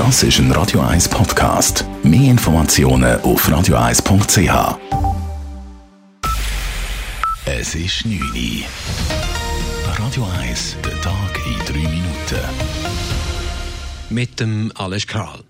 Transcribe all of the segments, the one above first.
Das ist ein Radio 1 Podcast. Mehr Informationen auf radio1.ch. Es ist 9 Uhr. Radio 1, der Tag in 3 Minuten. Mit dem Alles Kral.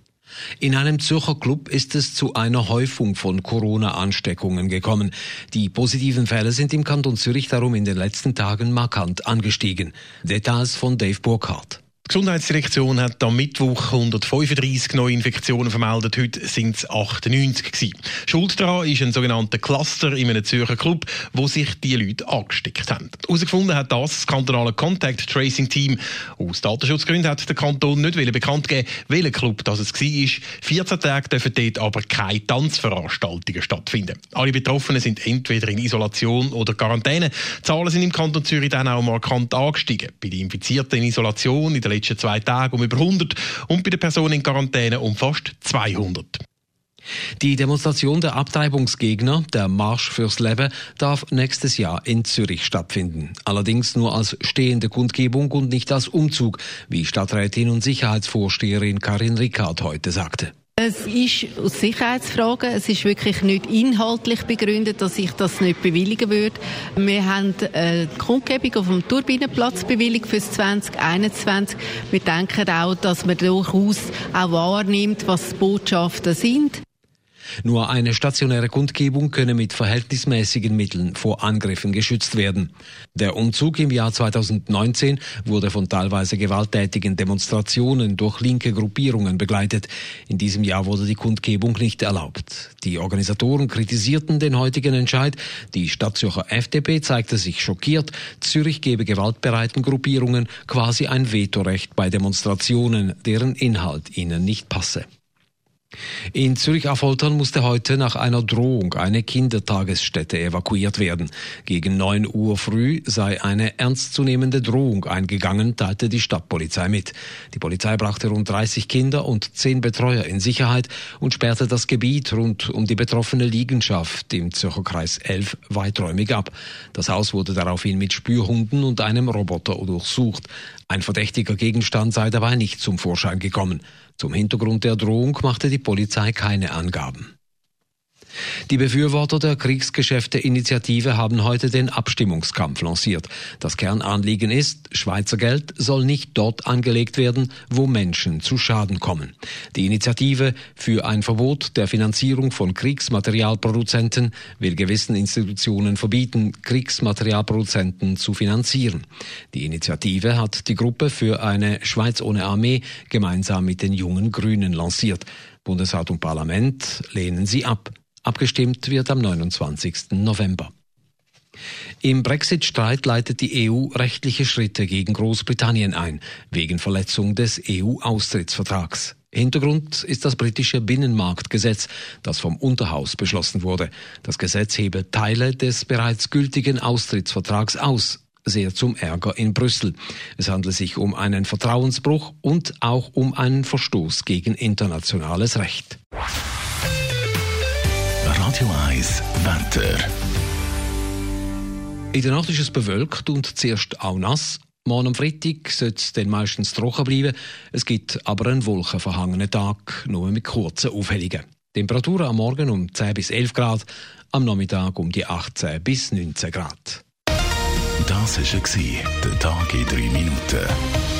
In einem Zürcher Club ist es zu einer Häufung von Corona-Ansteckungen gekommen. Die positiven Fälle sind im Kanton Zürich darum in den letzten Tagen markant angestiegen. Details von Dave Burkhardt. Die Gesundheitsdirektion hat am Mittwoch 135 neue Infektionen vermeldet. Heute sind es 98 gewesen. Schuld daran ist ein sogenannter Cluster in einem Zürcher Club, wo sich die Leute angesteckt haben. Herausgefunden hat das das kantonale Contact Tracing Team. Aus Datenschutzgründen hat der Kanton nicht bekannt geben, welcher Club das es war. 14 Tage dürfen dort aber keine Tanzveranstaltungen stattfinden. Alle Betroffenen sind entweder in Isolation oder Quarantäne. Die Zahlen sind im Kanton Zürich dann auch markant angestiegen. Bei den Infizierten in Isolation in den letzten zwei Tagen um über 100 und bei den Personen in Quarantäne um fast 200. Die Demonstration der Abtreibungsgegner, der Marsch fürs Leben, darf nächstes Jahr in Zürich stattfinden. Allerdings nur als stehende Kundgebung und nicht als Umzug, wie Stadträtin und Sicherheitsvorsteherin Karin Rickard heute sagte. Es ist aus Sicherheitsfragen, es ist wirklich nicht inhaltlich begründet, dass ich das nicht bewilligen würde. Wir haben eine Kundgebung auf dem Turbinenplatz bewilligt für 2021. Wir denken auch, dass man durchaus auch wahrnimmt, was die Botschaften sind. Nur eine stationäre Kundgebung könne mit verhältnismäßigen Mitteln vor Angriffen geschützt werden. Der Umzug im Jahr 2019 wurde von teilweise gewalttätigen Demonstrationen durch linke Gruppierungen begleitet. In diesem Jahr wurde die Kundgebung nicht erlaubt. Die Organisatoren kritisierten den heutigen Entscheid. Die Stadtzürcher FDP zeigte sich schockiert. Zürich gebe gewaltbereiten Gruppierungen quasi ein Vetorecht bei Demonstrationen, deren Inhalt ihnen nicht passe. In Zürich-Affoltern musste heute nach einer Drohung eine Kindertagesstätte evakuiert werden. Gegen 9 Uhr früh sei eine ernstzunehmende Drohung eingegangen, teilte die Stadtpolizei mit. Die Polizei brachte rund 30 Kinder und 10 Betreuer in Sicherheit und sperrte das Gebiet rund um die betroffene Liegenschaft im Zürcher Kreis 11 weiträumig ab. Das Haus wurde daraufhin mit Spürhunden und einem Roboter durchsucht. Ein verdächtiger Gegenstand sei dabei nicht zum Vorschein gekommen. Zum Hintergrund der Drohung machte die Polizei keine Angaben. Die Befürworter der Kriegsgeschäfte-Initiative haben heute den Abstimmungskampf lanciert. Das Kernanliegen ist, Schweizer Geld soll nicht dort angelegt werden, wo Menschen zu Schaden kommen. Die Initiative für ein Verbot der Finanzierung von Kriegsmaterialproduzenten will gewissen Institutionen verbieten, Kriegsmaterialproduzenten zu finanzieren. Die Initiative hat die Gruppe für eine Schweiz ohne Armee gemeinsam mit den jungen Grünen lanciert. Bundesrat und Parlament lehnen sie ab. Abgestimmt wird am 29. November. Im Brexit-Streit leitet die EU rechtliche Schritte gegen Großbritannien ein, wegen Verletzung des EU-Austrittsvertrags. Hintergrund ist das britische Binnenmarktgesetz, das vom Unterhaus beschlossen wurde. Das Gesetz hebelt Teile des bereits gültigen Austrittsvertrags aus, sehr zum Ärger in Brüssel. Es handelt sich um einen Vertrauensbruch und auch um einen Verstoß gegen internationales Recht. Radio 1 Wetter. In der Nacht ist es bewölkt und zuerst auch nass. Morgen am Freitag sollte es dann meistens trocken bleiben. Es gibt aber einen wolkenverhangenen Tag, nur mit kurzen Aufhellungen. Temperaturen am Morgen um 10 bis 11 Grad, am Nachmittag um die 18 bis 19 Grad. Das war der Tag in 3 Minuten.